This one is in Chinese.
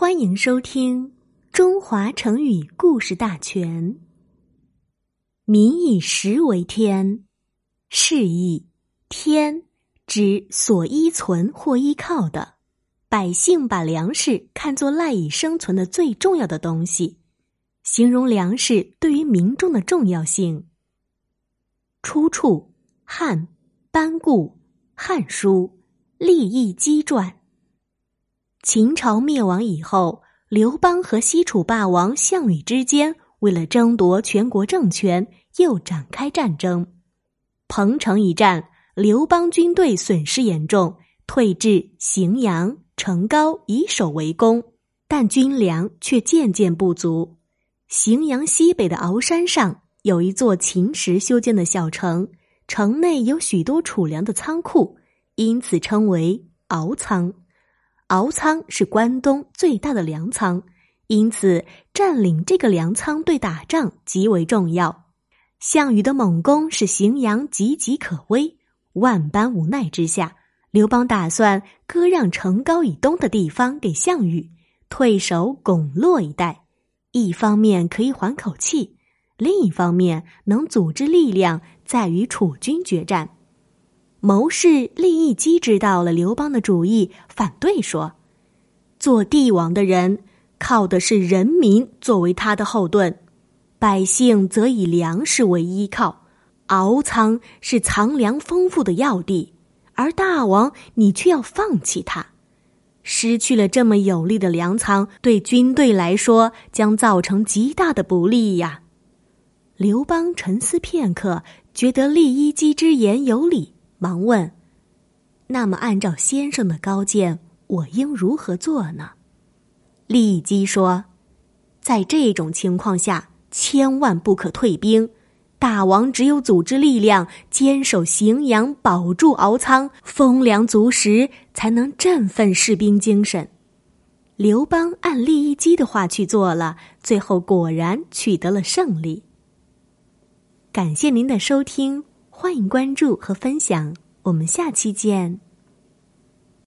欢迎收听《中华成语故事大全》。民以食为天，是以天指所依存或依靠的。百姓把粮食看作赖以生存的最重要的东西，形容粮食对于民众的重要性。出处：汉班固《汉书·利益姬传》。秦朝灭亡以后，刘邦和西楚霸王项羽之间为了争夺全国政权，又展开战争。彭城一战，刘邦军队损失严重，退至荥阳。城高以守为攻，但军粮却渐渐不足。荥阳西北的鳌山上有一座秦时修建的小城，城内有许多储粮的仓库，因此称为鳌仓。敖仓是关东最大的粮仓，因此占领这个粮仓对打仗极为重要。项羽的猛攻使荥阳岌岌可危，万般无奈之下。刘邦打算割让城高以东的地方给项羽，退守巩洛一带，一方面可以缓口气，另一方面能组织力量再与楚军决战。谋士利益姬知道了刘邦的主意，反对说：“做帝王的人靠的是人民作为他的后盾，百姓则以粮食为依靠，敖仓是藏粮丰富的要地。”而大王，你却要放弃他，失去了这么有力的粮仓，对军队来说将造成极大的不利呀。刘邦沉思片刻，觉得利益姬之言有理，忙问：“那么，按照先生的高见，我应如何做呢？”利基说：“在这种情况下，千万不可退兵。”大王只有组织力量，坚守荥阳，保住敖仓，丰粮足食，才能振奋士兵精神。刘邦按利益姬的话去做了，最后果然取得了胜利。感谢您的收听，欢迎关注和分享，我们下期见。